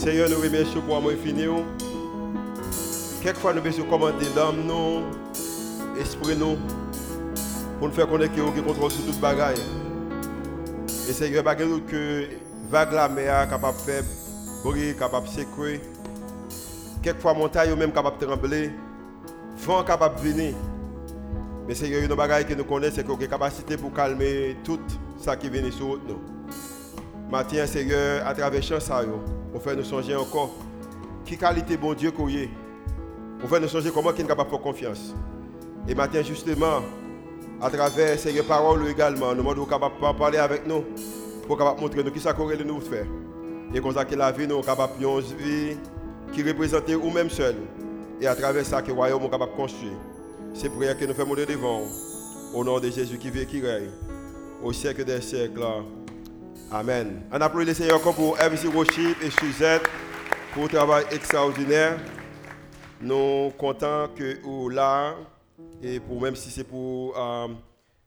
Seigneur, nous remercions pour amour infini. Quelquefois, nous besoin commander l'âme, nous, esprit, nous, pour nous faire connaître que nous contrôle sur toute bagaille. Et Seigneur, pas que vague la mer capable de faire bruit, capable de secouer. Quelquefois, montagne même capable de trembler. Vent capable de venir. Mais Seigneur, une bagaille que nous connaissons, c'est qu'on a capacité pour calmer tout ça qui vient sur nous. Matin, Seigneur, à travers chant pour faire nous changer encore. Qui qualité bon Dieu qu'on y Pour faire nous changer comment qu'il est capable de faire confiance. Et matin, justement, à travers Seigneur parole également, nous sommes capables de parler avec nous pour capable montrer nous qui ça nous faire. Et comme ça la vie nous capable de vie qui représente nous même seul. Et à travers ça que le royaume est capable de construire. C'est pour que nous faisons devant. Au nom de Jésus qui vit et qui règne. Au siècle des siècles. Amen. On applaudit le Seigneur encore pour MC Worship et Suzette pour le travail extraordinaire. Nous sommes contents que vous là, et pour, même si c'est pour la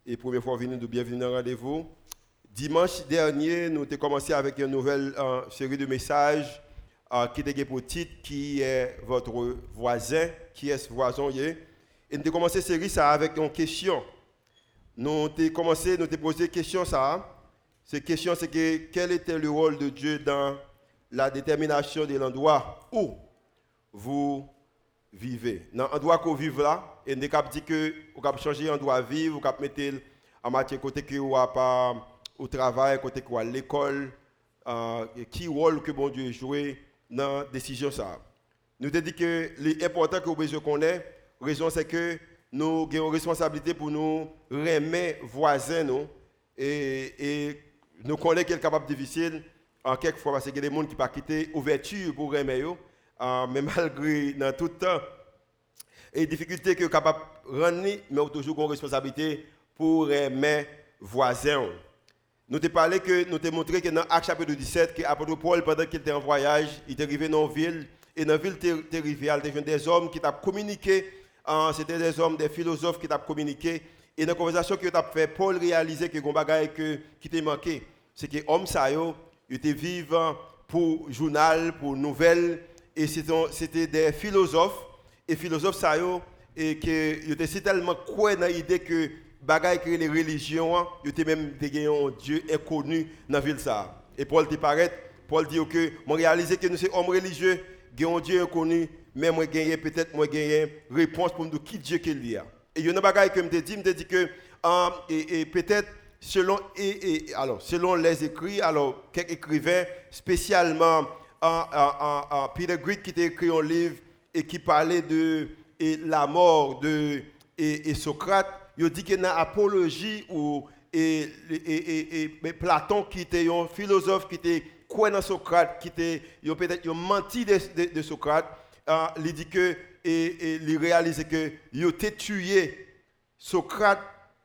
euh, première fois venir de bienvenue dans rendez-vous. Dimanche dernier, nous avons commencé avec une nouvelle euh, série de messages euh, qui était pour titre qui est votre voisin, qui est ce voisin. Et nous avons commencé cette série ça avec une question. Nous avons commencé, nous avons posé question ça. Cette question, c'est que quel était le rôle de Dieu dans la détermination de l'endroit où vous vivez? Dans l'endroit où vous vivez là, et ne cap dit que vous pouvez changer d'endroit vivre, vous pouvez mettre en matière côté que vous pas au travail, côté que à l'école, euh, qui rôle que bon Dieu joué dans la décision ça. Nous te dit que l'important que vous besoin connaître, raison c'est que nous avons une responsabilité pour nous remettre voisins nous et nous connaissons qu'il est capable difficile, en quelquefois, parce qu'il y a des gens qui pas quitter ouverture pour aimer, euh, mais malgré dans tout temps, et difficultés que capable de rendre, mais toujours une responsabilité pour aimer voisins. Nous te parlé que nous te montré que dans Acte chapitre 17, que l'apôtre Paul, pendant qu'il était en voyage, il est arrivé dans une ville, et dans la ville, il arrivé des hommes qui ont communiqué, euh, c'était des hommes, des philosophes qui ont communiqué, et dans la conversation que tu as fait, Paul réalisait que les qui t'a manqué, c'est que l'homme ça était vivant pour journal, pour nouvelles, et c'était des philosophes, et philosophes ça et que étaient tellement quoi dans l'idée que bagaille que les religions, ils étaient même des un Dieu inconnu dans la ville ça. Et Paul dit Paul dit que moi réalisé que nous sommes hommes religieux, un Dieu inconnu, mais moi peut-être moi gagner réponse pour nous qui Dieu qu'il y a. Et il y a une bagaille que me dit, me dit que et, peut-être selon et, les écrits, alors quelques écrivains spécialement Peter Greek qui a écrit un livre et qui parlait de et la mort de et, Socrate, il dit qu'il y a une apologie où et, Platon qui était un philosophe qui était quoi dans Socrate, qui était peut-être menti de, Socrate, il dit que et, il réalise que il a tué Socrate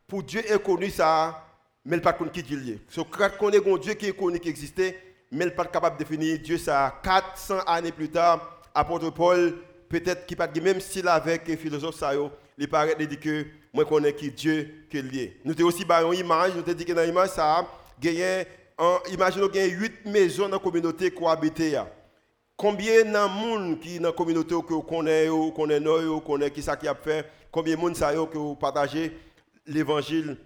pour Dieu inconnu ça, mais il pas qui Dieu. Socrate connaît un Dieu qui est connu qui existait, mais il pas capable de définir Dieu ça 400 années plus tard. Apôtre Paul peut-être qui pas même style avec les philosophes ça il paraît de dire que moi connais qui Dieu qui est lié. Nous avons aussi une image, nous avons dit que dans l'image ça y a 8 maisons dans la communauté cohabitées. Combien de monde qui dans la communauté que vous connaissez, vous connaissez nous, vous connaissez qui ça qui a fait, combien de monde ça que vous partagez l'évangile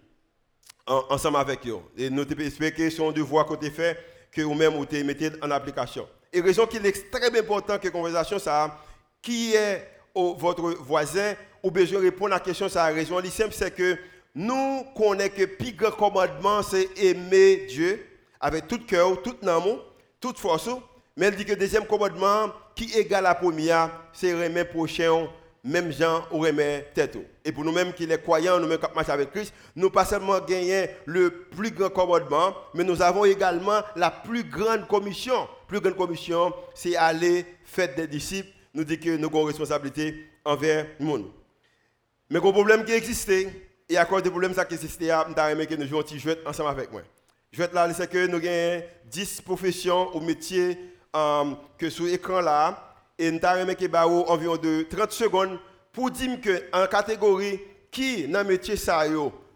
ensemble avec eux? Et nous espérons que son devoir côté fait que vous-même vous mettez en application. Et raison qu'il est extrêmement important que la conversation ça qui est votre voisin, ou besoin de répondre à la question, ça la raison simple, c'est que nous connaissons que le plus grand commandement, c'est aimer Dieu avec tout cœur, tout amour, toute force. Mais elle dit que le deuxième commandement, qui égale la première, c'est aimer prochain, même gens ou aimer tête. Et pour nous-mêmes qui les croyants, nous-mêmes qui marchons avec Christ, nous pas seulement gagné le plus grand commandement, mais nous avons également la plus grande commission. La plus grande commission, c'est aller faire des disciples nous dit que nous avons une responsabilité envers le monde. Mais le problème qui existait, et à cause des problèmes qui existaient, nous avons que nous ensemble avec moi. Je vais là, c'est que nous avons 10 professions ou métiers euh, que sur l'écran là, et nous avons que environ de 30 secondes pour dire que en catégorie, qui dans le métier ça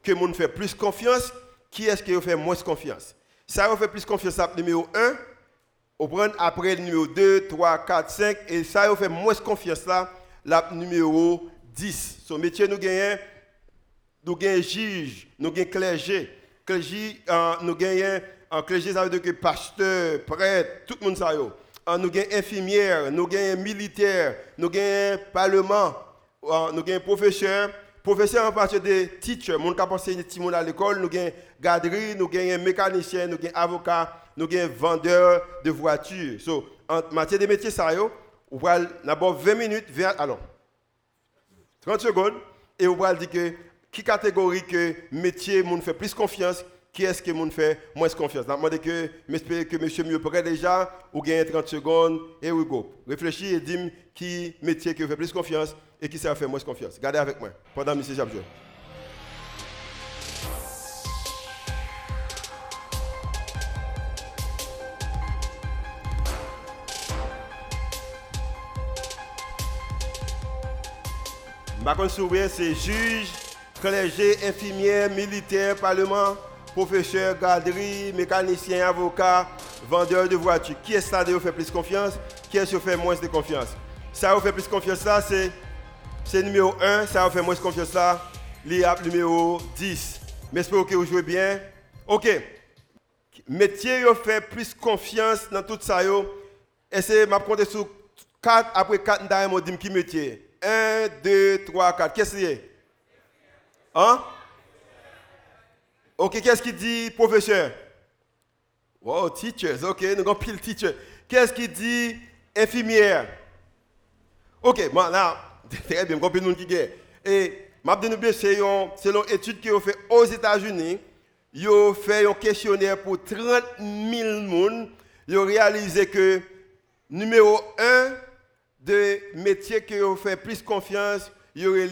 que nous fait plus confiance, qui est-ce qui fait moins confiance? Ça fait plus confiance à numéro 1, On prend après le numéro 2, 3, 4, 5, et ça, fait moins confiance là, la numéro 10. Son métier, nous gagnons, nous gagnons juge, nous gagnons clergé. Clergé, euh, nous gagnons, un clergé, ça veut dire que pasteur, prêtre, tout le monde ça. Nous gagnons infirmière, nous gagnons militaire, nous gagnons parlement, nous gagnons professeur. Professeur en partie de teacher, mon qui enseigné petit à l'école, nous gagnons garderie, nous gagnons mécanicien, nous gagnons avocat, nous avons vendeur de voitures. So, en matière de métiers, ça, on va d'abord 20 minutes, 20, alors, 30 secondes, et on va dire que qui catégorie que métier, mon fait plus confiance, qui est-ce que mon fait moins confiance? Je demande que, j'espère que monsieur mieux prêt déjà, ou gagne 30 secondes, et we go. Réfléchis et dis qui métier qui fait plus confiance et qui ça fait moins confiance. Gardez avec moi pendant monsieur Jabjou. Par contre, c'est juge, clergé, infirmière, militaire, parlement, professeur, garderie, mécanicien, avocat, vendeur de voitures. Qui est-ce qui fait plus confiance? Qui est-ce qui fait moins de confiance? Ça vous fait plus confiance là, c'est numéro 1, ça vous fait moins de confiance là, l'IAP numéro 10. Mais j'espère que vous jouez bien. OK. Métier, vous fait plus confiance dans tout ça. C'est ma compter sur 4 après 4, je vais qui métier. 1, 2, 3, 4. Qu'est-ce que c'est? Hein? Ok, qu'est-ce qu'il dit, professeur? Wow, teachers, ok, nous avons pile teacher. Qu'est-ce qu'il dit, infirmière? Ok, bon, là, très bien, nous avons pile qui Et, je c'est selon étude qui ont fait aux États-Unis, ils ont fait un questionnaire pour 30 000 personnes. Ils ont réalisé que numéro 1, de métiers qui ont fait plus confiance, il y aurait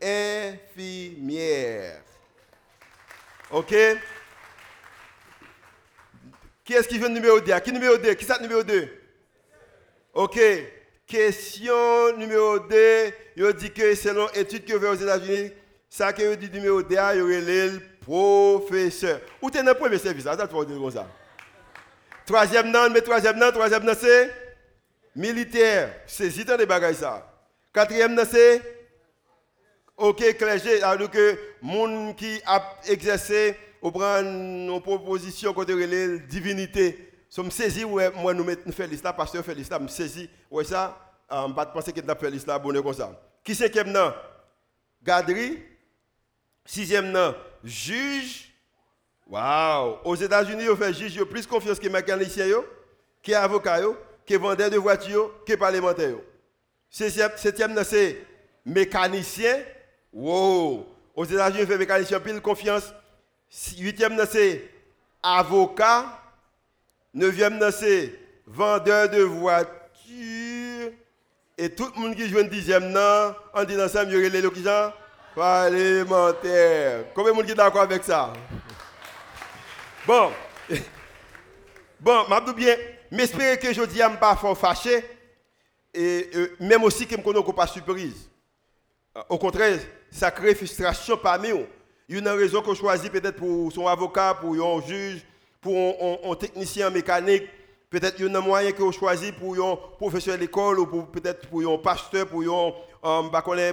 l'infirmière. OK? Qui est-ce qui veut le numéro 2? Qui numéro 2? Qui le numéro 2? OK. Question numéro 2. Il dit que selon études que fait aux États-Unis, ça que dit numéro 2, il y le professeur. Où tu es dans le premier service? Ça, tu vas dire comme ça. Troisième nom, mais troisième nom, troisième nom, c'est militaire, c'est si des bagages ça. Quatrième, c'est OK, clergé, alors que monde qui a exercé ou prend une proposition côté la divinité, sommes saisis ouais moi nous mettons faire l'islam pasteur fait l'islam, me saisi ouais ça, on pas penser qu'il a fait l'islam bonne comme ça. Qui cinquième nom Garderie. Sixième nom juge. Waouh, aux États-Unis on fait juge plus confiance que mécanicien yo, que avocat yo que vendeur de voitures, que parlementaire. Septième, c'est mécanicien. Wow! Aux États-Unis, fait mécanicien pile confiance. Huitième, c'est avocat. Neuvième, c'est vendeur de voitures. Et tout le monde qui joue un dixième, non, on dit ensemble, il y aurait les gens parlementaire. Combien de monde est d'accord avec ça? Bon. Bon, je bien. J'espère que je dis pas fâché et euh, même aussi que je ne pas surprise. Au contraire, ça crée frustration parmi nous. Il y a une raison qu'on choisit peut-être pour son avocat, pour un juge, pour un, technicien mécanique. Peut-être qu'il y a un moyen qu'on choisit pour un professeur d'école ou peut-être pour un pasteur, pour un, um,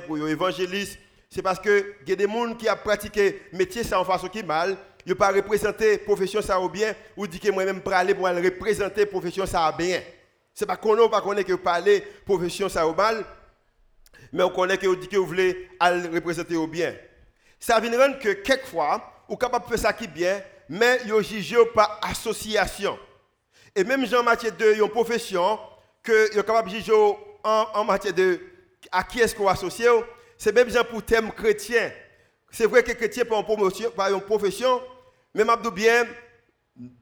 pour un évangéliste. C'est parce que il y a des gens qui ont pratiqué métier ça en façon qui mal ne pas représenter la profession ça ou bien, ou dit que moi-même pour aller pour représenter la profession ça bien. Ce n'est pas qu'on ne pas que parler profession ça mal, mais on connaît que vous dit que vous voulez représenter au bien. Ça vient rendre que quelquefois, vous capable de faire ça qui bien, mais vous jugez par association. Et même en matière de une profession, que vous capable de juger en, en, matière de à qui est-ce qu'on associe, c'est même gens pour thème chrétien. C'est vrai que chrétien par une, par une profession, mais je bien,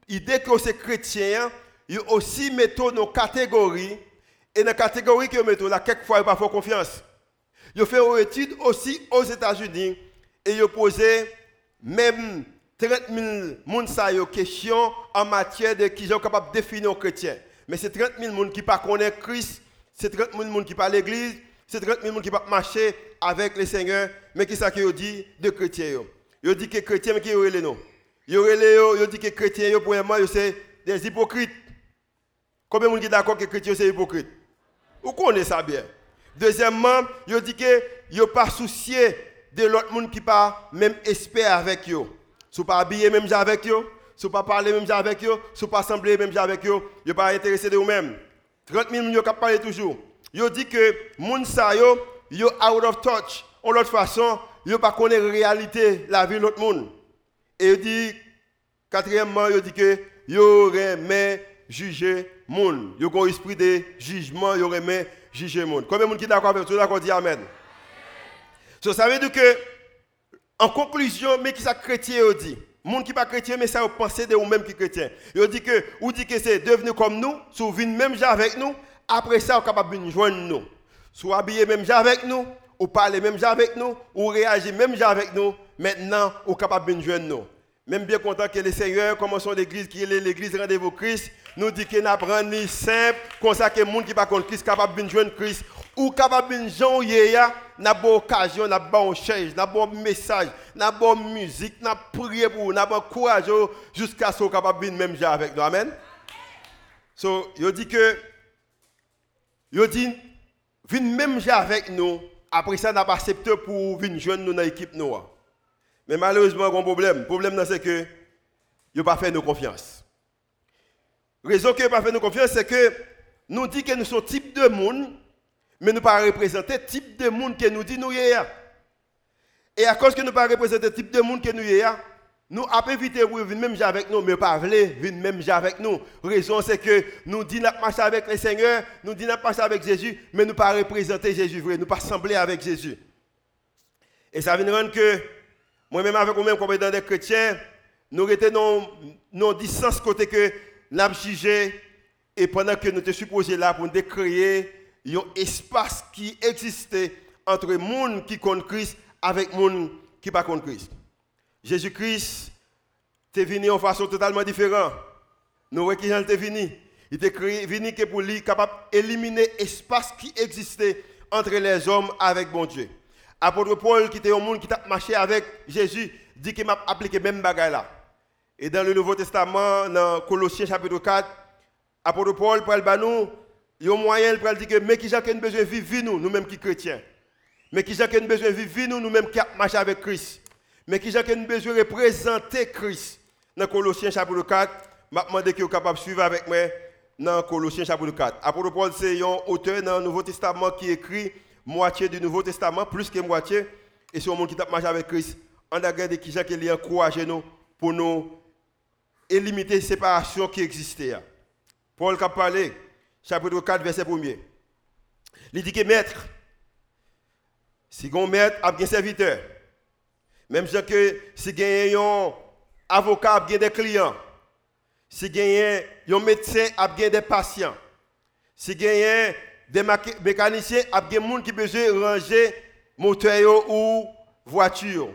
l'idée que c'est chrétien, il aussi mettons nos catégories. Et dans la catégorie que mettons, là, quelquefois, il n'y a pas confiance. Il fait une étude aussi aux États-Unis et il posé même 30 000 personnes questions en matière de qui sont capables de définir un chrétien. Mais c'est 30 000 personnes qui ne connaissent Christ, c'est 30 000 personnes qui ne pas l'église, c'est 30 000 personnes qui ne pas marcher avec le Seigneur, mais qui ça qu'ils dit de chrétiens. Ils dit que chrétiens, mais qui est noms. Yo dit que chrétiens, c'est des hypocrites. Combien de gens sont d'accord que chrétiens c'est hypocrite? Vous connaissez ça bien? Deuxièmement, il dit que ne pas soucié de l'autre monde qui pas même espère avec eux. Si pas habillé même avec eux, si pas parler même avec eux, si pas sembler même avec eux, il pas intéressé de vous-même. 30 000 personnes qui parlent toujours. Il dit que moun sa yo, out of touch. En l'autre façon, yo pas connaît la réalité la vie de l'autre monde. Et il dit quatrièmement, il dit que yo remet juger monde. Yo un esprit de jugement, yo remet juger monde. Combien de monde qui d'accord avec tout d'accord dit amen. So, ça veut dire que en conclusion, mais qui ça chrétien dit? Monde qui pas chrétien, mais ça pensez de vous-même qui chrétien. Il dit que, dit que c'est devenu comme nous, si vous venez même avec nous, après ça, vous êtes capable de joindre nous. Si vous habillez même avec nous, ou parlez même avec nous, ou réagissez même avec nous, maintenant, vous êtes capable de joindre nous. Même bien content que le Seigneur, commençons l'église, qui est l'église rendez-vous Christ, nous dit n'a pas ni simple, comme ça que les gens qui pas contre Christ, capable de joindre Christ, ou capable de joindre n'a pas occasion, n'a pas chaise, n'a pas message, n'a pas musique, n'a prié pour, n'a pas courage jusqu'à ce qu'on capable de même avec nous. Amen. So, il dit que, il dit, viens même avec nous, après ça, n'a pas accepté pour venir joindre nous dans l'équipe noire. Mais malheureusement, il y a un problème. Le problème, c'est que ils n'ont pas fait nos confiance. Raison n'ont pas fait nos confiance, c'est que nous disons que nous sommes type de monde, mais nous ne pas représenter type de monde que nous disons nous sommes. Et à cause que nous ne pas représenter type de monde que nous sommes, nous avons évité pour venir même avec nous, mais pas venir même avec nous. Raison, c'est que nous disons que marcher avec le Seigneur, nous disons marcher avec Jésus, mais nous ne pas représenter Jésus vrai, nous ne pas sembler avec Jésus. Et ça veut rendre que moi-même, avec vous-même, comme étant des chrétiens, nous étions dans nos distance côté que avons jugé et pendant que nous étions supposés là pour décréer un espace qui existait entre les gens qui comptent Christ avec les gens qui ne pas Christ. Jésus-Christ est venu en façon totalement différente. Nous voyons qu'il est venu. Il est venu pour lui capable d'éliminer l'espace qui existait entre les hommes avec bon Dieu. Apôtre Paul, qui était un monde qui a marché avec Jésus, dit qu'il m'a appliqué même bagaille là. Et dans le Nouveau Testament, dans Colossiens chapitre 4, apôtre Paul parle de nous, il y a un moyen pour dire que mais qui j'ai besoin de vivre nous, nous-mêmes qui chrétiens. Mais qui j'ai besoin de vivre nous, nous-mêmes qui marchons avec Christ. Mais qui j'ai besoin de représenter Christ. Dans Colossiens chapitre 4, je demande que vous capable de suivre avec moi dans Colossiens chapitre 4. Apôtre Paul, c'est un auteur dans le Nouveau Testament qui écrit moitié du Nouveau Testament, plus que moitié, et c'est un monde qui t'a marché avec Christ. On a regardé qui j'ai qui encouragé nous pour nous éliminer la séparation qui existait. Paul a parlé, chapitre 4, verset 1er. Il dit que maître, si un maître a un serviteur, même si si un avocat a des clients, si un médecin a des patients, si un des mécaniciens, a des gens qui besoin de ranger moteur ou voiture.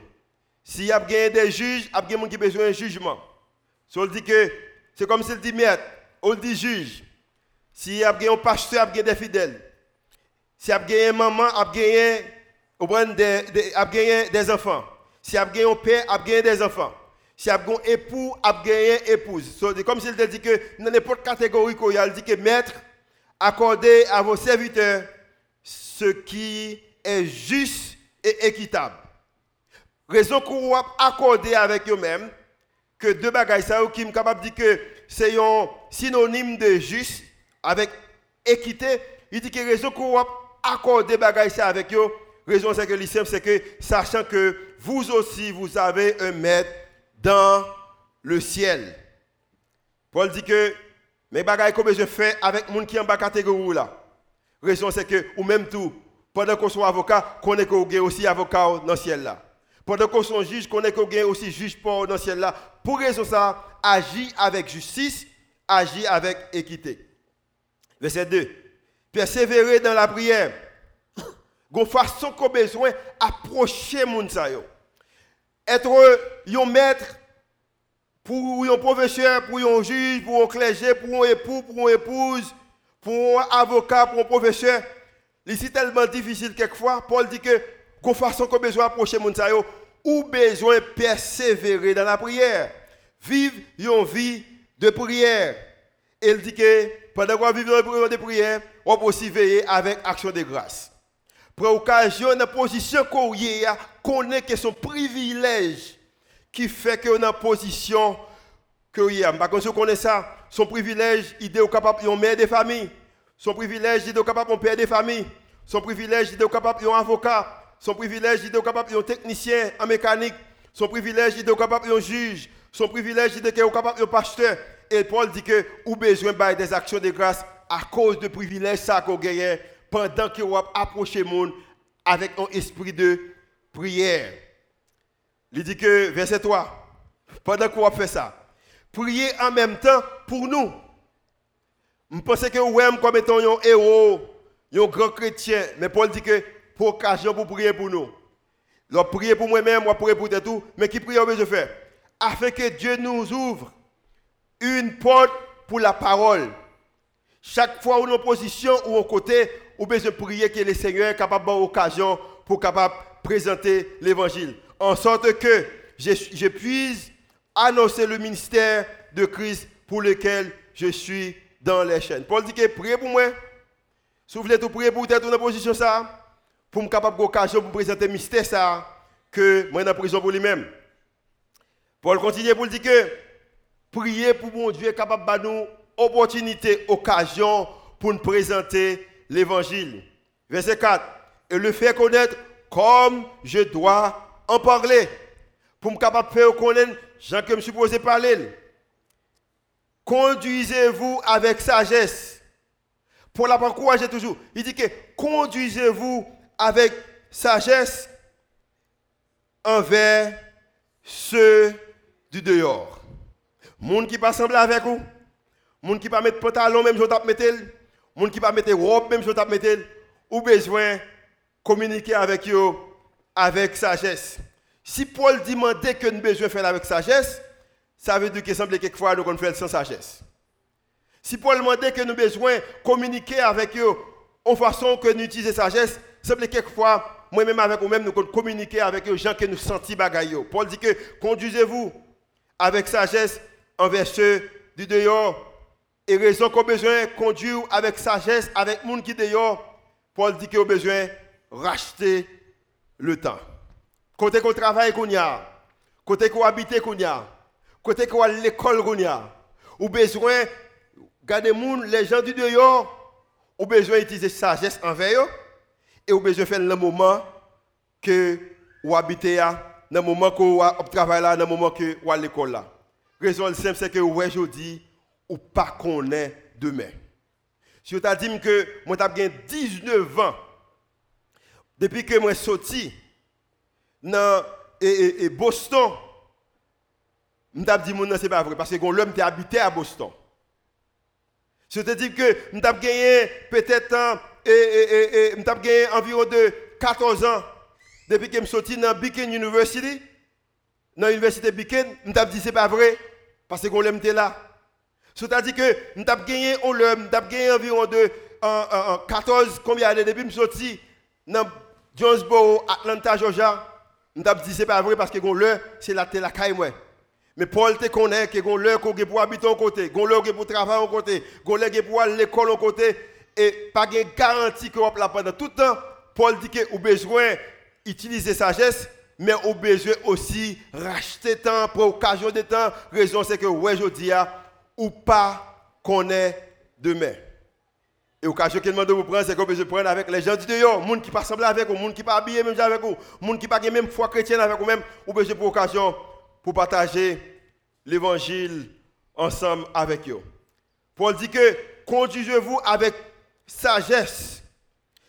S'il y a des juges, il y a des gens qui besoin d'un jugement. So, dit que c'est comme s'il dit maître, on dit juge. S'il y a un pasteur, il y a des fidèles. S'il y a une maman, il y a des enfants. S'il y a un père, il y a des enfants. S'il y a un époux, il y a une épouse. C'est comme s'il dit que dans n'importe quelle catégorie, il dit que maître, accordez à vos serviteurs ce qui est juste et équitable. Raison qu'on va accorder avec eux-mêmes que deux bagages ça qui est capable de dire que c'est un synonyme de juste avec équité, il dit que raison qu'on va accorder bagages ça avec eux, raison c'est que l'islam c'est que sachant que vous aussi vous avez un maître dans le ciel. Paul dit que mais bagaille que je fais avec gens qui sont en bas catégorie là? Raison c'est que ou même tout pendant qu'on soit avocat, qu'on est aussi avocat dans le ciel là. Pendant qu'on soit juge, qu'on est aussi juge pour dans ciel là. Pour raison ça, agis avec justice, agis avec équité. Verset 2. Persévérer dans la prière. Gon façon qu'on besoin approcher moun. Être un maître pour un professeur, pour un juge, pour un clergé, pour un époux, pour une épouse, pour un avocat, pour un professeur, c'est tellement difficile quelquefois. Paul dit que, qu'on façon qu'on besoin approcher mon ou besoin persévérer dans la prière. Vivre une vie de prière. Il dit que Pendant qu'on vit dans le de prière, on peut aussi veiller avec action de grâce. Pour occasion, dans la position qu'on y a, connaît que son privilège qui fait qu'on est en position que y a. Par contre, si on connaît ça, son privilège, il est capable de mère de famille. Son privilège, il est capable de père de famille. Son privilège, il est capable d'un avocat. Son privilège, il est capable d'un technicien en mécanique. Son privilège, il est capable d'un juge. Son privilège, il est capable d'un pasteur. Et Paul dit que vous besoin de des actions de grâce à cause de privilèges ça qu'on gagne pendant que vous approchez le monde avec un esprit de prière. Il dit que, verset 3, pendant que vous faites ça, priez en même temps pour nous. Je pense que vous comme étant un héros, un grand chrétien, mais Paul dit que pour occasion pour prier pour nous. Je prier pour moi-même, moi prier pour tout, mais qui prie je fais? Afin que Dieu nous ouvre une porte pour la parole. Chaque fois où nous position ou en côté, ou besoin prier que le Seigneur est capable d'avoir occasion pour capable présenter l'évangile. En sorte que je, puisse annoncer le ministère de Christ pour lequel je suis dans les chaînes. Paul dit que priez pour moi. Si vous voulez tout prier pour être dans position ça, pour me capable d'occasion pour présenter mystère ça, que moi la prison pour lui-même. Paul continue pour dire que prier pour mon Dieu capable de nous opportunité, occasion pour nous présenter l'évangile. Verset 4. Et le faire connaître comme je dois en parler. Pour me capable de faire connaître, Jean que je me suis posé parler. Conduisez-vous avec sagesse. Pour la j'ai toujours. Il dit que conduisez-vous avec sagesse envers ceux du dehors. Monde qui pas sembler avec vous, monde qui pas mettre pantalon même je tape mettre, monde qui pas mettre robe même je tape mettre, ou besoin communiquer avec eux avec sagesse. Si Paul demandait que nous besoin faire avec sagesse, ça veut dire qu'il semble quelquefois nous faire sans sagesse. Si Paul demandait que nous besoin communiquer avec eux en façon que nous utilisons sagesse, semble quelquefois moi-même avec vous-même nous communiquer avec les gens que nous sentons bagaille. Paul dit que conduisez-vous avec sagesse envers ceux du dehors. Et raison qu'on besoin de conduire avec sagesse avec les gens qui dehors. Paul dit qu'on a besoin racheter le temps. Côté qu'on travaille qu'on y côté qu'on habite qu'on y a, côté qu'on a l'école qu'on y a, ou besoin garder les gens du dehors, ou besoin d'utiliser sagesse envers eux, et ou besoin faire le moment que vous habitez, dans le moment que vous travaillez dans le moment que vous à l'école là. Raison simple, c'est que aujourd'hui, ou pas est demain. Si vous avez dit que moi j'ai 19 ans, depuis que moi suis sorti dans et, Boston, je me dit que ce n'est pas vrai, parce que l'homme était habité à Boston. Je te dis que je gagné peut-être et, gagné environ de 14 ans depuis que je suis sorti dans Beacon University. Dans l'université Beacon, je me dit que ce n'est pas vrai, parce que l'homme était là. C'est-à-dire que je gagné, gagné environ de 14, combien d'années depuis que je suis sorti dans Jonesboro, Atlanta, Georgia. Je dit que ce n'est pas vrai parce que l'heure, c'est la télé. Mais Paul te connaît que l'heure qu'on pour habiter en côté, gon l'heure pour travailler en côté, gon l'heure pour aller à l'école en côté et pas de garantie que là pendant tout le temps. Paul dit que vous besoin utiliser sagesse mais vous besoin aussi racheter temps pour occasion de temps. Raison c'est que ouais je dis ou pas connaît demain. Et l'occasion qu'il demande de vous prendre, c'est que vous besoin prendre avec les gens du dehors, gens qui pas avec vous, gens qui pas habillés même avec vous, gens qui pas même foi chrétienne avec vous même, ou besoin pour occasion pour partager l'évangile ensemble avec eux. Paul dit que conduisez-vous avec sagesse.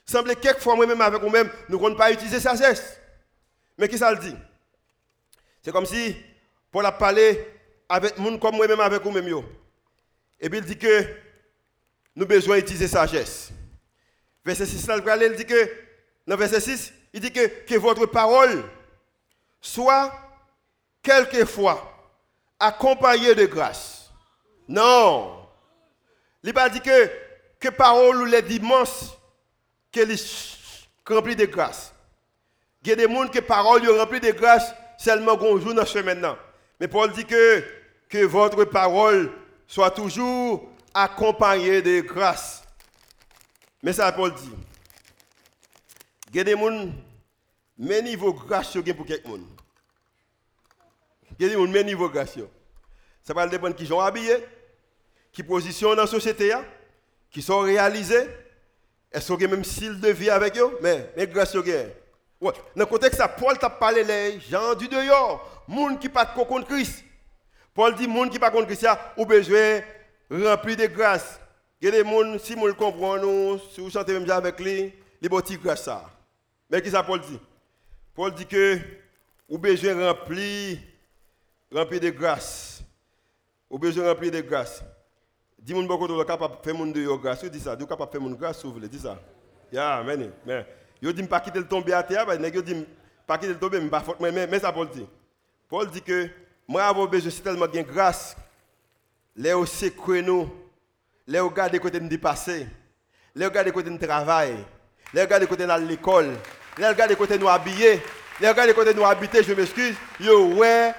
Semble quelquefois moi-même avec vous-même, nous ne pas utiliser sagesse. Mais qui ça le dit? C'est comme si Paul a parlé avec gens comme moi-même avec vous-même. Et puis il dit que nous avons besoin d'utiliser sagesse. Verset 6, il dit que, dans verset 6, il dit que, votre parole soit quelquefois accompagné de grâce. Non. Il n'a pas que, que parole les dimanches qu'elle rempli de grâce. Il y a des gens que parole rempli de grâce seulement qu'on joue dans ce semaine. Mais Paul dit que, que votre parole soit toujours accompagné de grâce. Mais ça, Paul dit. Il y a des gens, mais niveau grâce pour quelqu'un. Il y a des gens, mais niveau grâce. Ça va dépendre qui sont habillés, qui position dans la société, qui sont réalisés, est-ce ont même style de vie avec eux, mais, mais grâce à. Ouais. Dans le contexte, Paul t'a parlé les gens du dehors, gens qui pas contre Christ. Paul dit, gens qui pas contre Christ, ont besoin rempli de grâce. Il y a des gens, si vous le comprenez, si vous chantez même avec lui, les petits grâce ça. Mais qu'est-ce que Paul dit? Paul dit que vous besoin rempli, rempli de grâce. Vous besoin rempli de grâce. Dis-moi beaucoup de capable de faire mon de grâce. Dis ça, vous capable de faire mon grâce, vous voulez, dis ça. Ya, amen. Mais, yo dit pas quitter le tomber à terre, mais yo dit pas quitter le tomber, mais mais mais ça Paul dit. Paul dit que moi avoir besoin tellement de grâce les aussi nous, les regarder côté de passer, les regarder côté de travail, les regarder côté de l'école, les regarder côté nous habiller, les regarder côté nous habiter, je m'excuse, yo ouais,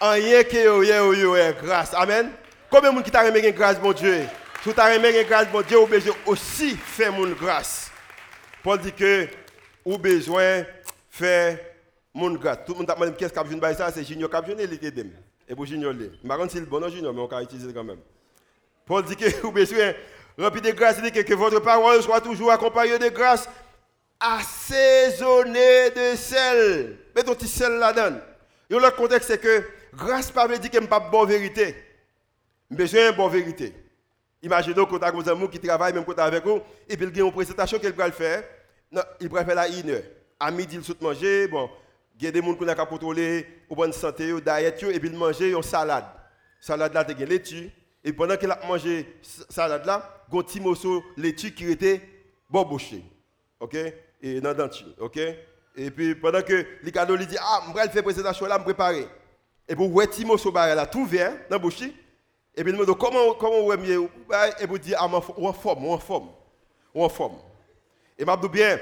rien que yo yo yo grâce. Amen. Combien de monde qui t'a remis grâce mon Dieu? Si tu as remis grâce mon Dieu, vous besoin aussi faire mon grâce. Paul dit que vous besoin faire mon grâce. Tout le monde t'a demandé qu'est-ce que besoin de ça, c'est Junior qui a besoin de. Et pour Junior, je ne sais pas le bon Junior, mais on peut utiliser quand même. Paul dit que vous besoin remplir de grâce, il que, votre parole soit toujours accompagnée de grâce, assaisonnée de sel. Mets ton petit sel là-dedans. Et l'autre contexte, c'est que grâce pas veut dire n'y a pas bonne vérité. Besoin de bonne vérité. Imaginez que vous avez un qui travaille même quand avec vous, et puis il y a une présentation qu'il va faire. il va faire la une À midi, il saute manger. Bon, il y a des gens qui ont contrôler la bonne santé, la diète, et puis il mange une salade. Salade là, il y a laitue. Et pendant qu'il a mangé salade là, il y a un petit morceau laitue qui était bouché. OK? Et dans le. OK? Et puis pendant que les cadeaux lui dit Ah, je vais faire présentation là, je préparer. Et puis, ouais, petit morceau là, tout vert dans la bouche. Et puis, Comment, comment vous mieux Et puis, il dit Ah, en forme, en forme. En forme. Et je dis bien,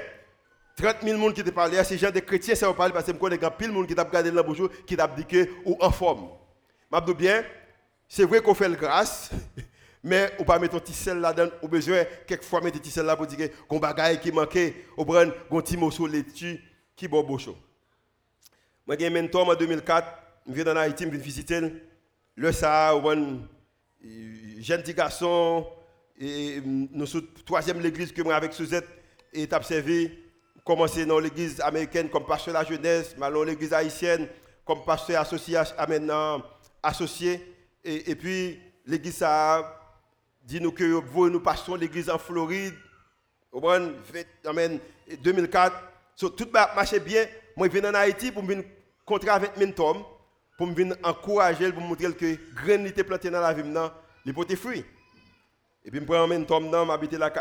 30 000 personnes qui te parlent, ces gens de chrétiens, ça va parler parce que je connais pile de monde qui t'a regardé la bouche, qui t'a dit que ou en forme. Je dis bien, c'est vrai qu'on fait le grâce, mais on pas mettre un petit sel là-dedans, on besoin quelquefois mettre un petit sel là pour dire qu'on bagaille qui manquait, on prend un petit morceau laitue qui boit bouchon. Moi j'ai un mentor en 2004, je viens dans Haïti, je viens visiter le Sahara, jeune petit garçon, et nous sommes troisième l'église que moi avec Suzette et t'as servi dans l'église américaine comme pasteur de la jeunesse, dans l'église haïtienne comme pasteur associé, maintenant. Et, puis, l'église a dit nous que nous passons l'église en Floride, au 2004. So, tout marchait bien. Moi, je viens en Haïti pour me rencontrer avec Mentom, pour me encourager, pour me montrer que grain était planté dans la vie, il peut fruits. Et puis, je prends Mentom, je la,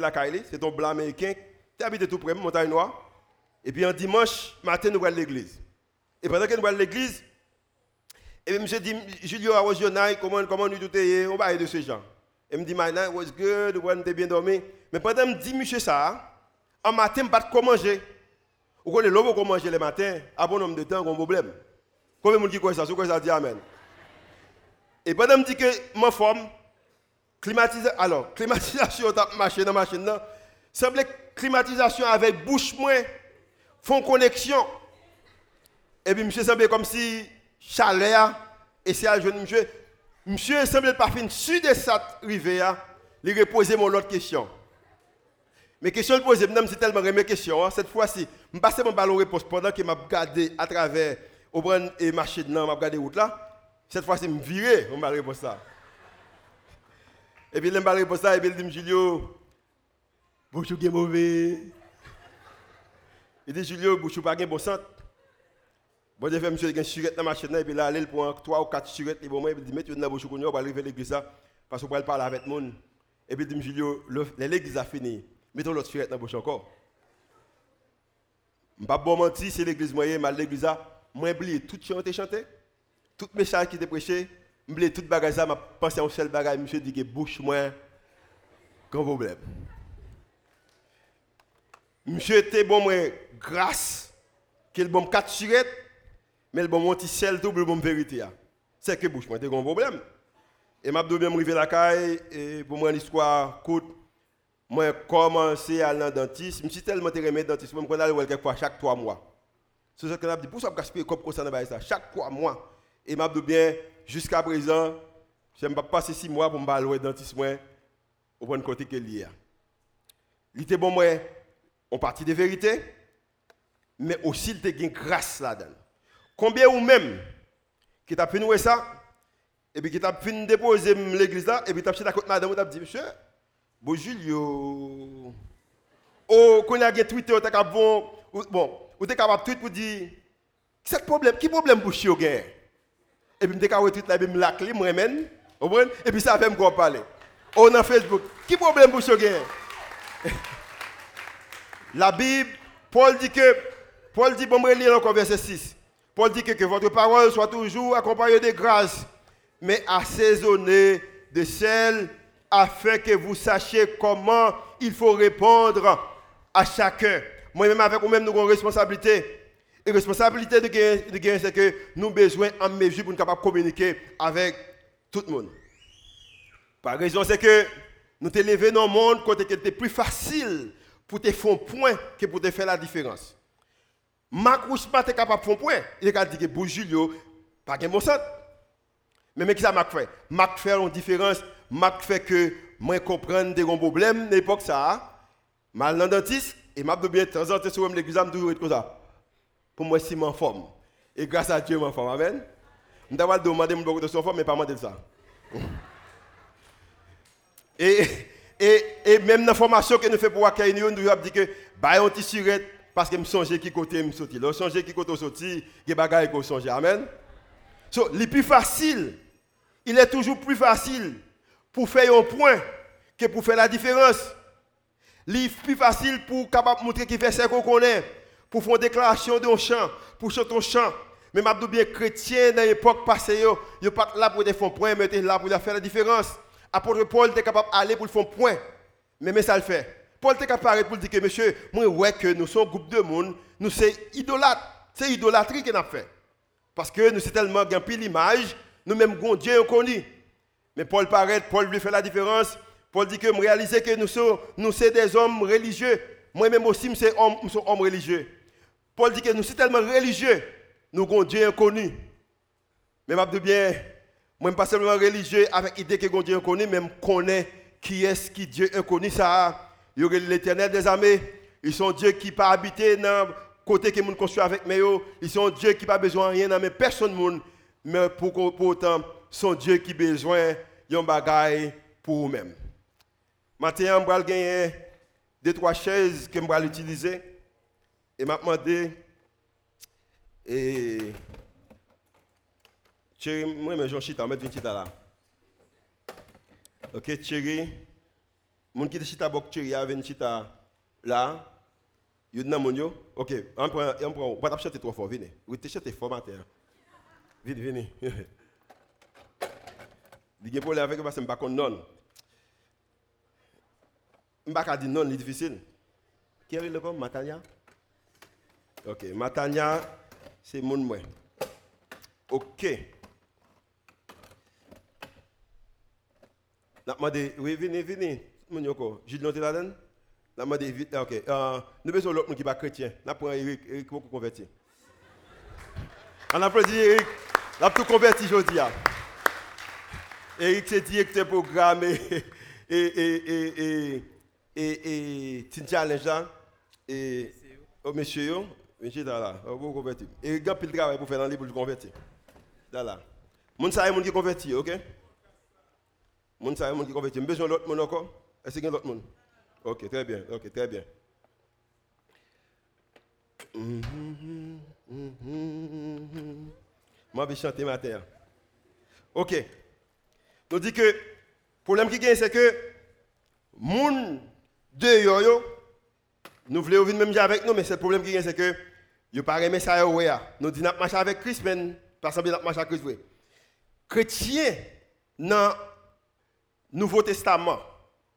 la Kaili, c'est un blanc américain, tu habites tout près, montagne noire. Et puis, un dimanche matin, nous allons à l'église. Et pendant que nous allons à l'église, et puis, je dis, Julio, how was your night? Comment, comment nous tout On va de ces gens. Et me dit, my night was good, on était bien dormi. Mais pendant que je dis, monsieur, ça, un matin, je ne pas manger. Vous connaissez l'homme comment manger le matin, à bon nombre de temps, un problème. Combien de gens qui connaissent ça? Vous connaissez ça? Dit Amen? Et pendant que je dis que ma forme, climatisation, alors, climatisation, marché dans la machine, là, semblait climatisation avec bouche moins, font connexion. Et puis, monsieur semblait comme si chaleur, et c'est à jeune monsieur. Monsieur semble pas fin sur de cette rivière, il reposer mon autre question. Mais question le poser, c'est tellement mes questions. Hein. Cette fois-ci, je passe mon ballon réponse pendant que m'a regardé à travers au bran et marché dedans, m'a regardé route là. Cette fois-ci, je virer mon ballon réponse ça. Et puis, je me réponse ça, et puis il dit Julio, bonjour, mauvais. Il dit Julio, bonjour, pas bon sang. Bon, j'ai fait monsieur, il y a une surette dans la machine, et puis là, il prend 3 ou 4 surettes, il va dit, mettez dans la bouche, on va arriver l'église, parce qu'on va parler avec monde. Et puis, il dit, Julio, l'église a fini, mettons l'autre surette dans la bouche encore. Je ne vais pas mentir, c'est l'église moyenne, mais l'église a, moi, oublié tout ce qui chanté, tout message qui étaient prêché, oublié tout bagage, je pensé à un seul bagage, monsieur dit que bouche moins, grand problème. Monsieur était bon, moi, grâce, qu'il bon 4 surettes, mais le bon petit sel double bon vérité. C'est que bouche, moi, t'es un problème. Et m'a bien me la caille et pour moi l'histoire courte moi commencé à aller dans dentiste, je suis tellement aimé dentiste, moi je aller quelquefois chaque trois mois. C'est ce que je dit pour ça gaspiller comme ça dans ça chaque trois mois. Et m'a bien jusqu'à présent, je ne pas passer six mois pour me aller dentiste moi au bon côté que lié. Il était bon moi on partie de vérité mais aussi il était grâce là-dedans. Combien ou même qui t'a fini ça et puis qui t'a fini déposer l'église là, et puis t'a à côté madame, t'a dit, monsieur, bon Julio, oh, y a Twitter, t'as bon, bon, ou t'es capable de tweet pour dire, qui problème, qui problème pour chien Et puis, je capable de tweet là, me la clé, moi-même, et puis ça fait me parler. On a Facebook, qui problème pour chien La Bible, Paul dit que, Paul dit, bon, je lire encore verset 6. Paul dit que, que votre parole soit toujours accompagnée de grâce mais assaisonné de sel, afin que vous sachiez comment il faut répondre à chacun. Moi-même, avec vous-même, nous avons une responsabilité. Et la responsabilité de gagner, c'est que nous avons besoin en mesure pour nous capable communiquer avec tout le monde. Par raison, c'est que nous te levé dans le monde côté que c'était plus facile pour te faire un point que pour te faire la différence. Marc pas capable de faire un point. Il a dit que pour Julio, pas de bon sens. Mais mais qui ça m'a fait? Fait une différence, m'a fait que moi comprendre des problèmes l'époque ça. Mal dans dentiste et m'a bien de temps en temps sur l'église m'a toujours comme ça. Pour moi c'est en forme. Et grâce à Dieu en forme. Amen. Je vais demander mon de son forme mais pas demander ça. Et, et, et même dans la formation que nous faisons pour accueillir nous, avons dit que bah on t parce que me songe qui côté me sorti. Le songe qui côté sorti, des bagages qu'on songe. Amen. So, le plus facile il est toujours plus facile pour faire un point que pour faire la différence. Est plus facile pour capable montrer fait ce qu'on connaît, pour faire une déclaration d'un chant, pour chanter un chant. Mais je bien chrétien dans l'époque passée, il n'est pas là pour faire un point, mais là pour faire la différence. Apôtre Paul était capable d'aller pour faire un point, mais, mais ça le fait. Paul était capable pour dire que monsieur, moi, ouais, que nous sommes un groupe de monde, nous sommes idolâtres. C'est idolâtrie qu'on a fait. Parce que nous sommes tellement bien l'image nous-mêmes, Dieu connu. Mais Paul paraît, Paul lui fait la différence. Paul dit que je réalise que nous sommes, nous des hommes religieux. Moi-même aussi, je suis homme, homme religieux. Paul dit que nous sommes tellement religieux, nous avons Dieu inconnu. Mais je bien, moi, pas seulement religieux avec l'idée que Dieu inconnu, mais je connais qui est-ce qui Dieu inconnu. Ça, il y l'éternel des armées. Ils sont Dieu qui pas habité dans le côté que nous construisons avec mais Ils sont Dieu qui pas besoin de rien dans personne mais pour, autant, son Dieu qui besoin d'un bagage pour eux-mêmes. Maintenant, je vais gagner deux, trois chaises que je vais utiliser. Et je vais demander, et Thierry, moi, je vais mettre chita là. Ok, Thierry, mon qui chita bok Thierry, avec une chita là. Il y a un Ok, on prend, on prend, on va venez. Oui, fort matin. Venez. Un avec sais pas non. Je ne pas dire non, c'est difficile. Qui est le nom Matania Ok, Matania, c'est mon moi. Ok. Je demandé, oui, venez, venez. Mon yoko. Gilles Noté là-dedans Je demandé, vite, ok. Uh, nous besoin l'autre qui n'est pas chrétien. Nous prenons Eric, Eric, beaucoup converti. On applaudit Eric. La tout converti aujourd'hui. Eric, c'est directeur programme et, et, et, et, et, et, là. Et, oh, monsieur, monsieur, là, vous converti. Et il y a travail pour faire dans les pour convertir. Là. Moun sa est ok? Moun sa est moun qui converti. J'ai besoin d'autres moun encore? Est-ce qu'il y a d'autres moun? Ok, très bien, ok, très bien. -hmm, je vais chanter ma terre. Ok. Nous dit que le problème qui gagne, c'est que moun de yo yo, nous voulons venir même avec nous, mais le problème qui gagne, c'est que yo pas aimé ça yo Nous dit n'a marcher avec Christ, mais pas semblé n'a marcher avec Christ. Chrétien dans Nouveau Testament,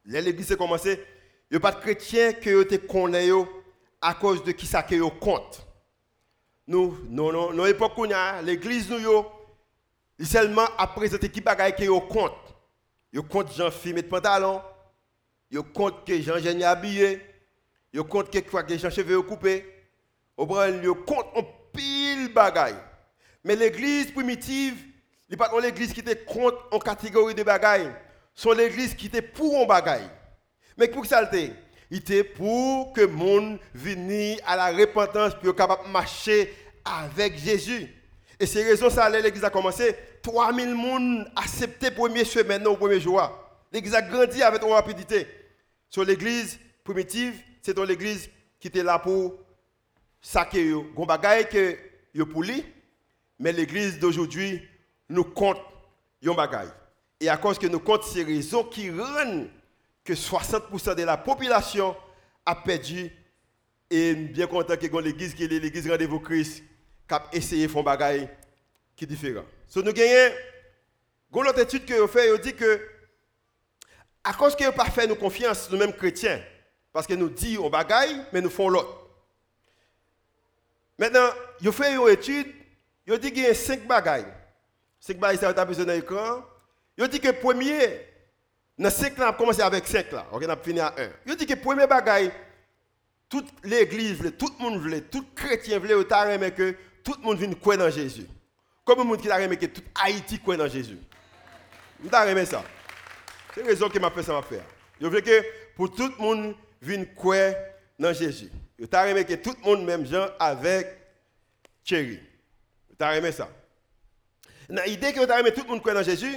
l'église a commencé, a pas de chrétien que yo te connaît à cause de qui ça que compte nous, non, non, l'époque l'église nous, seulement a présenté qui bagaille qui au compte. Yo compte Jean filles de pantalon. Yo compte que Jean Jean habillé. Yo compte que quoi que Jean cheveux coupés. Au yo compte en pile bagaille. Mais l'église primitive, n'est pas l'église qui était contre en catégorie de bagaille. C'est l'église qui était pour un bagaille. Mais pour que ça il était pour que le monde vienne à la repentance pour capable de marcher avec Jésus. Et c'est raison ça l'église a commencé 3000 personnes accepté premier semaine au premier jour. L'église a grandi avec une rapidité. Sur l'église primitive, c'est l'église qui était là pour saquer. Gon bagay que yo pour lui, mais l'église d'aujourd'hui nous compte yon bagay. Et à cause que nous compte ces raisons qui rendent que 60% de la population a perdu et bien content que l'église qui est l'église rendez-vous Christ qui a essayé de faire bagay qui est différent. So nous gagnons une autre étude que vous fait, vous dit que à cause que vous pas fait nous confiance nous mêmes chrétiens parce que nous disons on bagaille mais nous faisons l'autre. Maintenant, vous fait une étude, vous dit qu'il y a cinq bagailles. Cinq bagailles ça vous besoin d'un écran. Vous dit que premier dans 5 là, on commence avec 5 là. on a fini à 1. Je dis que le premier bagaille, toute l'église, tout le monde voulait, tout chrétien voulait, que tout le monde vienne croire dans Jésus. Comme le monde qui a aimé que tout Haïti croit dans Jésus. Vous avez aimé ça. C'est la raison que m'a fait ça m'a fait. Je veux que pour tout le monde vienne croire dans Jésus. Vous avez aimé que tout le monde, même gens, avec Thierry. Vous avez aimé ça. L'idée que avez aimé tout le monde croire dans Jésus,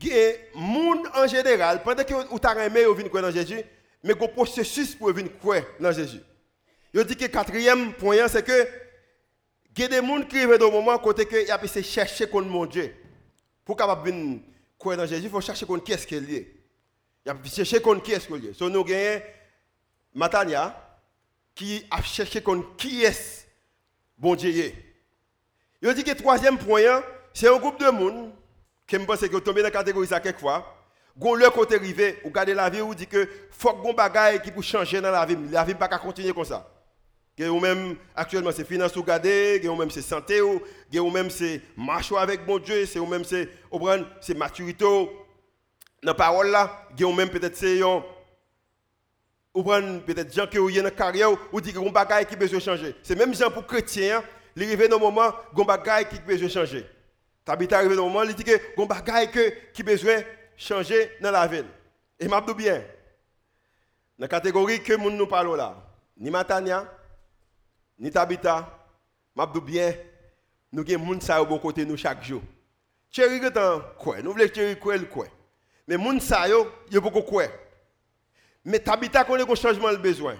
les monde en général, pendant que vous avez aimé vous venir croire dans Jésus, mais un processus pour venir croire dans Jésus. Je dis que le quatrième point, c'est que il y a des gens qui arrivent dans le moment côté que essayé chercher contre mon Dieu. Pour capable venir croire dans Jésus, il faut chercher qui est-ce qu'il est. Il a chercher qui est-ce qu'il est. So nous avons Matania qui a cherché qui est bon Dieu. Je dis que le troisième point, c'est un groupe de monde qui me pense que tombe dans la catégorie ça quelquefois. Gon le côté rivé, ou garder la vie ou dit que faut que bagaille qui pour changer dans la vie, la vie pas continuer comme ça. Ou même actuellement c'est finance ou garder, ou même c'est santé ou, ou même c'est marcher avec bon Dieu, c'est ou même c'est c'est maturité dans parole là, ou même peut-être c'est ou peut-être gens qui ont une carrière ou dit que gon bagaille qui besoin changer. C'est même gens pour chrétiens, les arrivé dans moment gon bagaille qui besoin changer. Tabitha arrivé dans moment, il dit que y a que qui besoin changer dans la ville. Et m'a bien. Dans la catégorie que nous parlons là, ni Matania, ni Tabitha, m'a dit bien, nous avons gens qui sont côté nous chaque jour. Chéri est quoi Nous voulons chéri quoi le quoi? Mais moun sa yo, yo beaucoup quoi. Mais Tabitha connaît qu'on changement le besoin.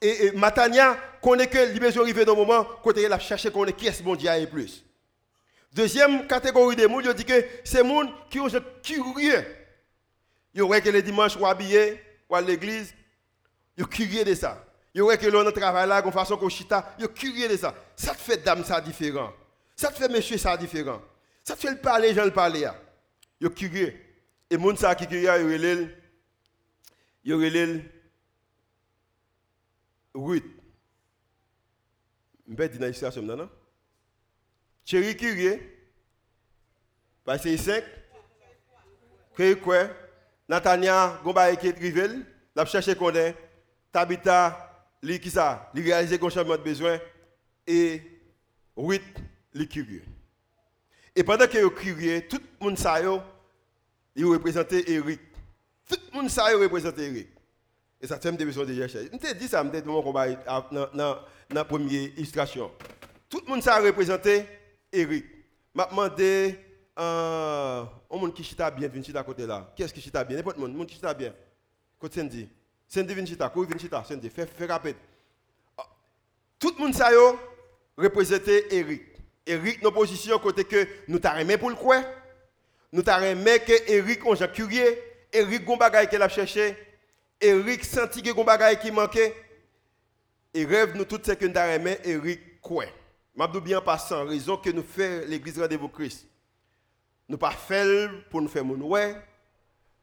Et, Matania connaît que le besoin arrivé dans le moment côté il a cherché qu'on est qui est bon Dieu plus. Deuxième catégorie de gens, je dis que c'est gens qui sont curieux. Ils voient que les dimanches, ou habillés, ou à l'église, ils curieux de ça. Ils voient que l'on travaille là, de façon qu'on chita, sont curieux de ça. Ça fait dame ça différent. Ça fait monsieur ça différent. Ça fait le parler, gens le parler. Sont curieux. Et les gens qui curieux, ils sont ils sont Ruth. Vais dire une illustration maintenant. Chéri curieux, 5, que quoi? Natania, Gomba rivel, l'a Tabitha, li qui ça, li réaliser qu'on de besoin, et Ruth, li curieux. Et pendant que curieux, tout le monde ça il représentait Eric. Tout le monde ça représentait Eric. Et ça fait besoin de chercher. Je te dis ça, je te dans la première illustration. Tout le monde ça représenté Eric. m'a demandé euh, un monde qui chita bien, vient chita côté là. Qu'est-ce qui chita bien? N'importe monde, monde qui chita bien? Côté Sandy. Sandy vient chita, quoi vient chita, Sandy, fais fais rapide. Ah, tout le monde ça yo représenté Eric. Eric nos position côté que nous t'a aimé pour le quoi? Nous t'a aimé que Eric on curieux, Eric gon bagay qu'elle a cherché, Eric senti que gon bagay qui manquait. Et rêve nous tout ce que nous t'a aimé Eric quoi? Je bien passant, raison que nous faisons l'église Rendez-vous Christ. Nous pas faire pour nous faire mon ouais.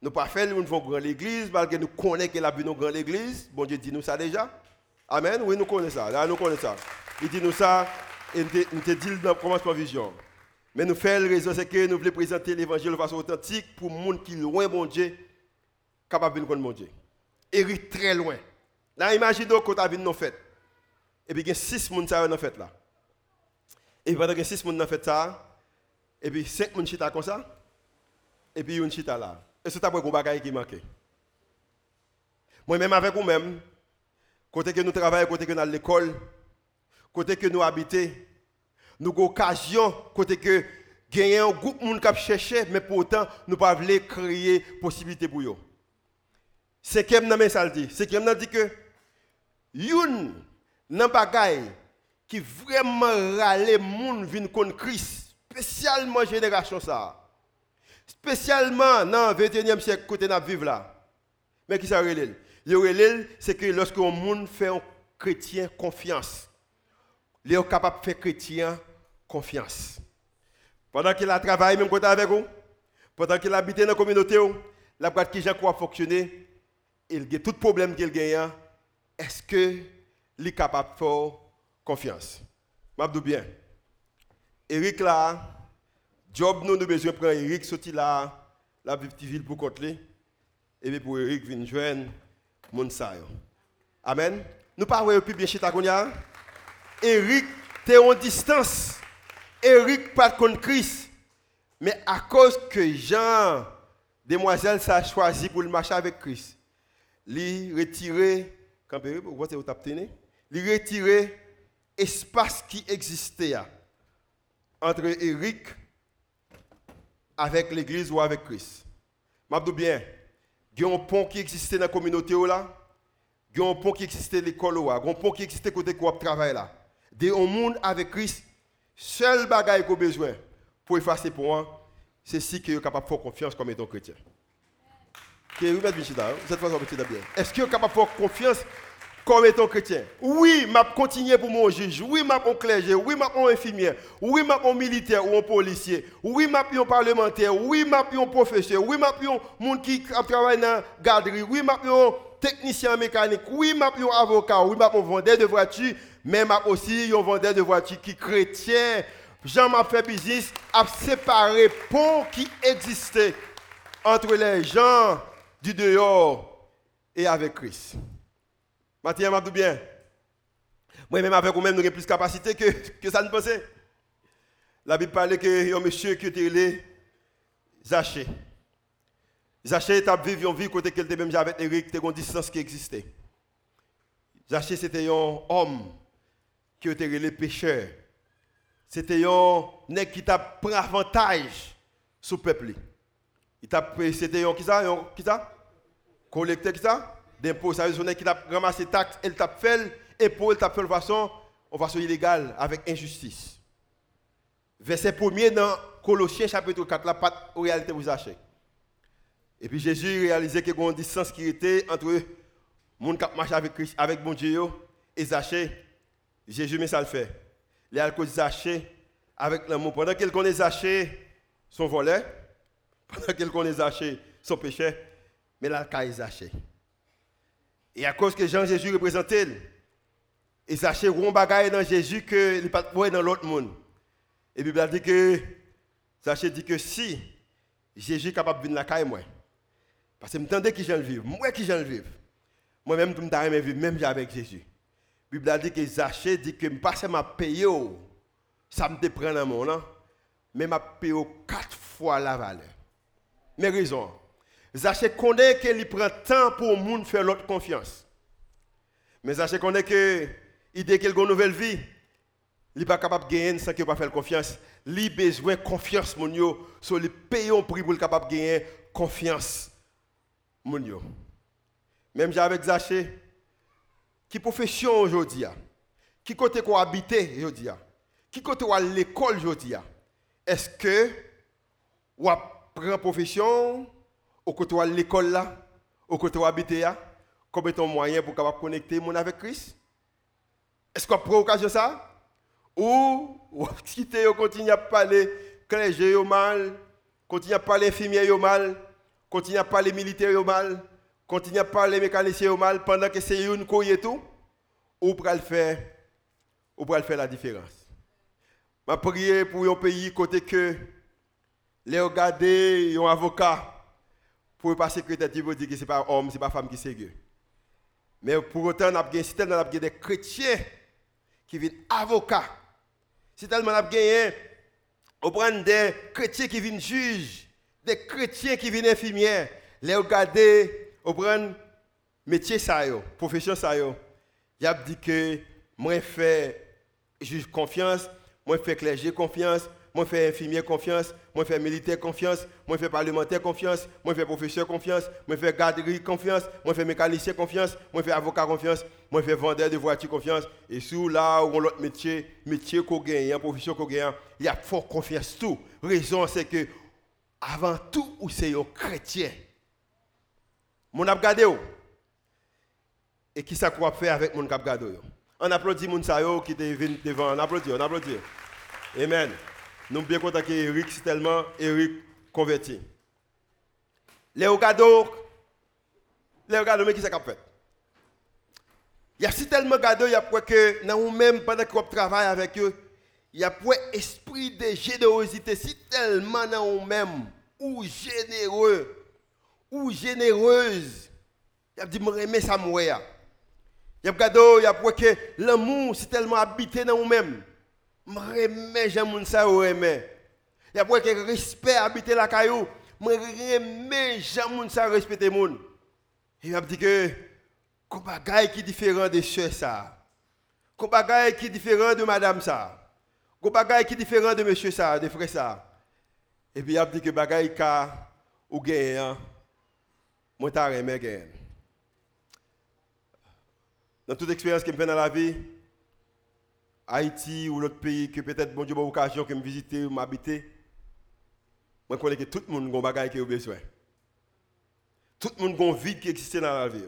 Nous ne pas faire nous faire grand l'église, parce que nous connaissons que la nous grande l'église. Bon Dieu dit nous ça déjà. Amen. Oui, nous connaissons ça. Là, nous connaissons ça. Il dit nous ça, et nous te dit dans le commencement vision. Mais nous faisons raison, c'est que nous voulons présenter l'évangile de façon authentique pour les gens qui sont loin bon Dieu, capable de connaître mon Dieu. Eric très loin. Là, imaginez quand tu nos fêtes. Et puis il y a six personnes qui dans fête là. Et pendant que six personnes dans fête ça, et puis cinq personnes chita comme ça, et puis une chita là. Et c'est après qu'on bagaille qui manque. Moi-même avec vous-même, côté que nous travaillons, côté que nous à l'école, côté que nous habitons, nous avons occasion, côté que gagner un groupe de monde qui cherché, mais pourtant, nous ne pouvons pas créer possibilité pour eux. Qui m'a ça dit. C'est qui m'a dit que une nan bagay qui vraiment râle moun vin kon Christ, spécialement génération ça. Spécialement dans le 21e siècle côté n'a vivre là. Mais qui ça relève Le c'est que lorsque un monde fait un chrétien confiance, il est capable de faire chrétien confiance. Pendant qu'il a travaillé même côté avec vous, pendant qu'il habite dans la communauté, la boîte qui j'ai quoi fonctionner, il a tout problème qu'il gagne, est-ce que est capable de faire confiance? Je bien. Eric là, job nous nous besoin prendre Eric sorti là, la petite ville pour côté et puis pour Eric venir joindre mon Amen. Nous parlons plus bien chez Tagonia. Eric es en distance. Eric pas contre Christ. Mais à cause que Jean, demoiselle, ça choisi pour le marcher avec Christ, lui retirer, quand vous avez il retirer l'espace qui existait entre Eric avec l'église ou avec Christ. Dis bien, il y a un pont qui existait dans la communauté là, il y a un pont qui existait à l'école là, il y a un pont qui existait côté quoi travail là? De un monde avec Christ, seul bagage qu'on besoin pour effacer pour moi, c'est si que est capable de faire confiance comme étant chrétien. Est-ce que est capable de faire confiance comme étant chrétien. Oui, m'a continuer pour mon juge. Oui, m'a mon clergé. Oui, m'a mon infirmière. Oui, m'a mon militaire ou un policier. Oui, m'a un parlementaire. Oui, m'a un professeur. Oui, m'a un monde qui travaille dans la garderie. Oui, m'a un technicien mécanique. Oui, m'a un avocat. Oui, m'a un vendeur de voitures. Mais m'a aussi un vendeur de voitures qui est chrétien. Jean m'a fait business à séparer pont qui existait entre les gens du dehors et avec Christ. Mathieu m'a dit bien. Moi-même, avec vous-même, nous avons plus de capacité que, que ça ne pensait. La Bible parlait a un monsieur qui était là, Zaché. Zaché était vivre une vie côté qu'il était même avec Eric, était une distance qui existait. Zaché, c'était un homme qui était les pécheur. C'était un nègre qui t'a pris avantage sur le peuple. C'était un qui ça? Qui ça? Collecteur qui ça? D'impôts. Ça veut dire qu'il a ramassé taxes, il t'a fait, et pour il t'a fait de façon, en façon illégale, avec injustice. Verset 1er dans Colossiens chapitre 4, la patte en réalité vous achetez. Et puis Jésus réalisait qu'il y a une distance qui était entre les gens qui marchent avec avec bon Dieu et Zachée. Jésus met ça le fait. Les alcools Zachée avec l'amour. Pendant qu'il connaît Zachée, son volet, pendant qu'il connaît Zachée, son péché, mais l'alcool Zachée. Et à cause que Jean-Jésus représentait, il s'achète un bagage dans Jésus que il pas dans l'autre monde. Et Bible dit que dit que si Jésus est capable de venir la caille moi, parce que je me qui j'en vivre, moi qui j'en vivre. Moi-même, je me vivre même avec Jésus. La Bible dit que Zachée dit que pas seulement payer, ça me prend dans mon nom, mais m'a payé quatre fois la valeur. Mais raison. Zaché connaît qu'il prend temps pour le faire l'autre confiance. Mais Zaché connaît que qu'il a une nouvelle vie, il n'est pas capable de gagner sans qu'il pas faire confiance. Il a besoin de confiance, mon yo. So, il paye un prix pour être capable de gagner confiance, mon. Même avec Zaché, qui profession aujourd'hui Qui côté qu'on habite aujourd'hui Qui côté à l'école aujourd'hui Est-ce que ou prend profession au côté de l'école là, au côté de habiter comme étant moyen pour capable connecter mon avec Christ Est-ce qu'on prend occasion ça? Ou quitter on continue à parler clergé mal, continue à parler infirmier mal, continue à parler militaire mal, continue à parler mécanicien mal pendant que c'est une couille et tout ou pour le faire ou pour faire la différence. m'a prié pour un pays côté que les regarder un avocat pour pas secrétaire pour dire que c'est pas homme, c'est pas femme qui c'est Mais pour autant, on a gagné des chrétiens qui viennent avocats. C'est tellement on a gagné on prend des chrétiens qui viennent juges, des chrétiens qui viennent infirmières. Les regarder, on prend métier ça profession ça Il a dit que moi fais juge confiance, moi fais clergé confiance, moi fais infirmier confiance, moi fais militaire confiance, moi fais parlementaire confiance, moi fais professeur confiance, moi fais garderie confiance, moi fais mécanicien confiance, moi fais avocat confiance, moi fais vendeur de voiture confiance. Et sous là où l'autre métier, métier qu'on gagne, profession qu'on gagne, il y a fort confiance tout. Raison c'est que avant tout, c'est un chrétien. Mon a regardé Et qui ça quoi faire avec mon cap On applaudit mon qui est venu devant, on applaudit, on applaudit. Amen. Nous bien que Eric, c'est tellement Eric converti. Les regardos, les regardos, mais qui s'est fait? Il y a si tellement de il y a que dans nous-mêmes, pendant qu'on travaille avec eux, il y a un esprit de générosité, si tellement dans nous-mêmes, ou généreux, ou généreuse. Il y a dit, je ça, moi. Il y a il y a que l'amour, c'est tellement habité dans nous-mêmes remets j'aime ça remets il y a que respect habiter la caillou moi remets j'aime ça respecter il a dit que qu'on bagaille qui différent de soeur ça qu'on bagaille qui différent de madame ça qu'on bagaille qui différent de monsieur ça de frère ça et puis il a dit que bagaille ka ou gagnant moi ta remets gagne dans toute expérience que je fais dans la vie Haïti ou l'autre pays que peut-être bon Dieu m'a occasion que me visiter ou m'habiter, je connais que tout le monde a bagage qui a besoin. Tout le monde a un vide qui existe dans la vie.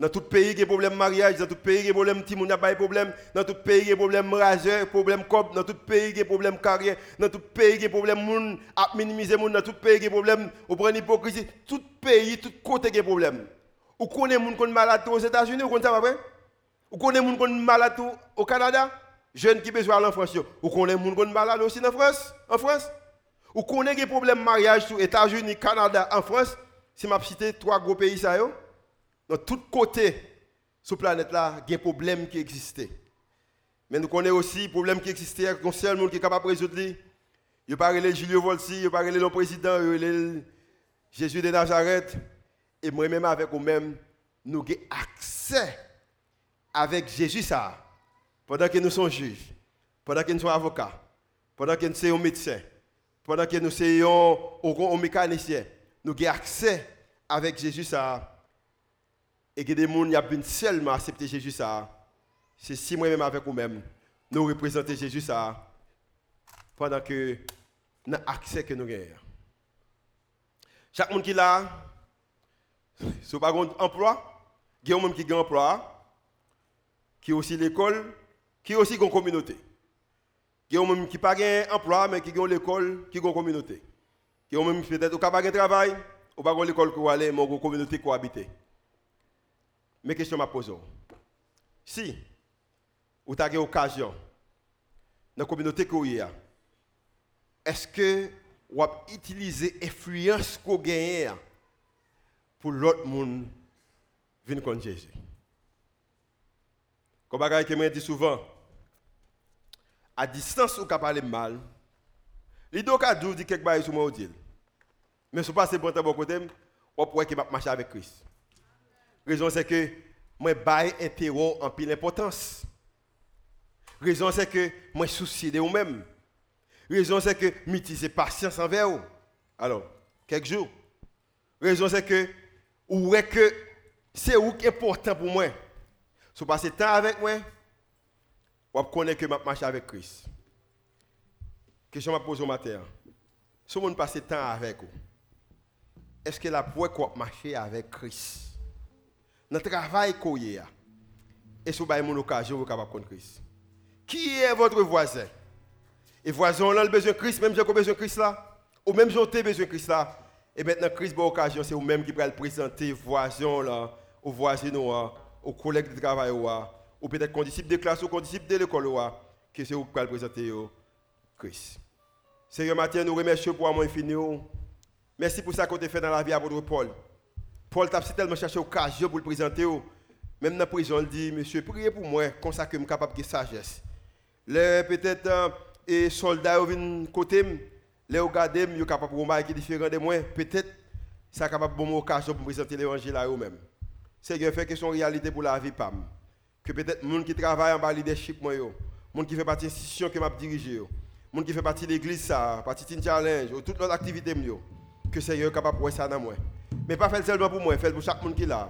Dans tout pays, il y a des problèmes de mariage, dans tout pays, il y a des problèmes de monde, pas de problème, dans tout pays, il y a des problèmes de raseur, problèmes de dans tout pays, il y a des problèmes de carrière, dans tout pays, il y a des problèmes de minimiser monde, dans tout pays, il y a des problèmes, prendre l'hypocrisie, tout pays, tout côté, il a des problèmes. Vous connaissez des gens qui malades aux États-Unis, vous connaissez ça, vous connaissez des gens qui sont malades au Canada? Jeunes qui besoin en France. Vous connaissez des gens qui sont malades aussi en France? En France? Vous connaissez des problèmes de mariage aux États-Unis, Canada, en France? Si je cite trois gros pays, ça, dans tous côtés sur la planète, là, il y a des problèmes qui existent. Mais nous connaissons aussi des problèmes qui existent, y un seul monde qui est capable de résoudre. Il pas de Julio Volsi, il pas de le président, il y a Jésus de Nazareth. Et moi-même, avec vous-même, nous avons accès avec Jésus ça. Pendant que nous sommes juges, pendant que nous sommes avocats, pendant que nous sommes médecins, pendant que nous sommes mécaniciens, nous avons accès avec Jésus ça. Et que des gens qui ont seulement accepté Jésus ça. C'est si moi-même avec vous-même, nous représentons Jésus ça. Pendant que nous avons accès que nous avons. Chaque monde qui là, si vous n'avez pas d'emploi, il y a un qui a un emploi qui est aussi l'école, qui est aussi une communauté. Qui est même qui pas un emploi, mais qui ont l'école, qui ont une communauté. Qui ont même peut-être pas de travail, ou pas l'école qui aller, mais une communauté qui habiter. Mes questions m'a. Si vous avez l'occasion, dans la communauté que vous est-ce que vous avez utilisé l'influence que vous avez pour l'autre monde venir contre Jésus? Comme je que dit souvent, à distance, vous pouvez parler mal. Deux cas dit quelque chose sur moi. Mais si vous passez bon temps de côté, vous pouvez marcher avec Christ. La raison c'est que moi, je interrompt en pile importance. La raison c'est que moi, soucie de vous-même. La raison c'est que je suis patience envers vous. Alors, quelques jours. La raison c'est que, ou que c'est est important pour moi? Si vous passez temps avec moi, vous connaissez que je marche avec Christ. Question que je pose au matin. Si vous passez temps avec vous, est-ce que la qu'on marcher avec Christ Dans le travail est-ce que vous avez une occasion de capable contre Christ Qui est votre voisin? Et voisin, on a besoin de Christ, même j'ai besoin de Christ là, ou même j'ai besoin de Christ là. Et maintenant, Christ, pour occasion, c'est vous-même qui le présenter voisin là, au voisin aux collègues de travail ou peut-être qu'on disciple de classe ou qu'on disciple de l'école que c'est vous qui présenter Christ. Seigneur, matin, nous remercions pour amour infini. Merci pour ça que tu fait dans la vie à votre Paul. Paul t'a tellement cherché occasion pour le présenter. Même dans la prison, il dit, monsieur, priez pour moi, comme ça que je suis capable de sagesse. Les peut-être les euh, soldats viennent côté, les regardent, ils sont capables de qui différent de moi. Peut-être ça capable de bon occasion pour présenter l'évangile à eux-mêmes. Seigneur, fait que c'est une réalité pour la vie, PAM. Que peut-être les gens qui travaillent en bas leadership, les gens qui font partie de l'institution que m'a dirigé, les gens qui font partie de l'église, partie de challenge, toutes leurs activités, que Seigneur est capable de faire ça dans moi. Mais pas faire seulement pour moi, faire pour chaque monde qui est là.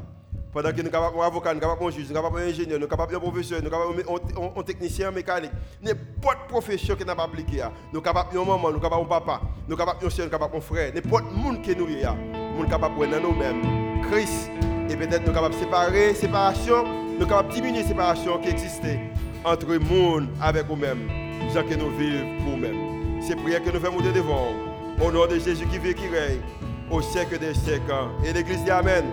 Pendant que nous sommes capables avocat, nous sommes capables juge, nous sommes ingénieur, nous sommes professeur, nous sommes capables technicien mécanique. N'importe profession qui n'a pas appliqué. Nous sommes capables de maman, nous sommes capables de papa, nous sommes capables de soeur, nous sommes capables de frère. N'importe monde qui nous est là, nous sommes capables de nous-mêmes. Christ, et peut-être nous capables de séparer, séparation, nous capables de diminuer séparation qui existait entre le monde avec nous-mêmes, gens que nous vivons pour nous-mêmes. C'est prière que nous faisons monter devant. Au nom de Jésus qui vit qui règne au siècle des siècles. Et l'Église dit Amen.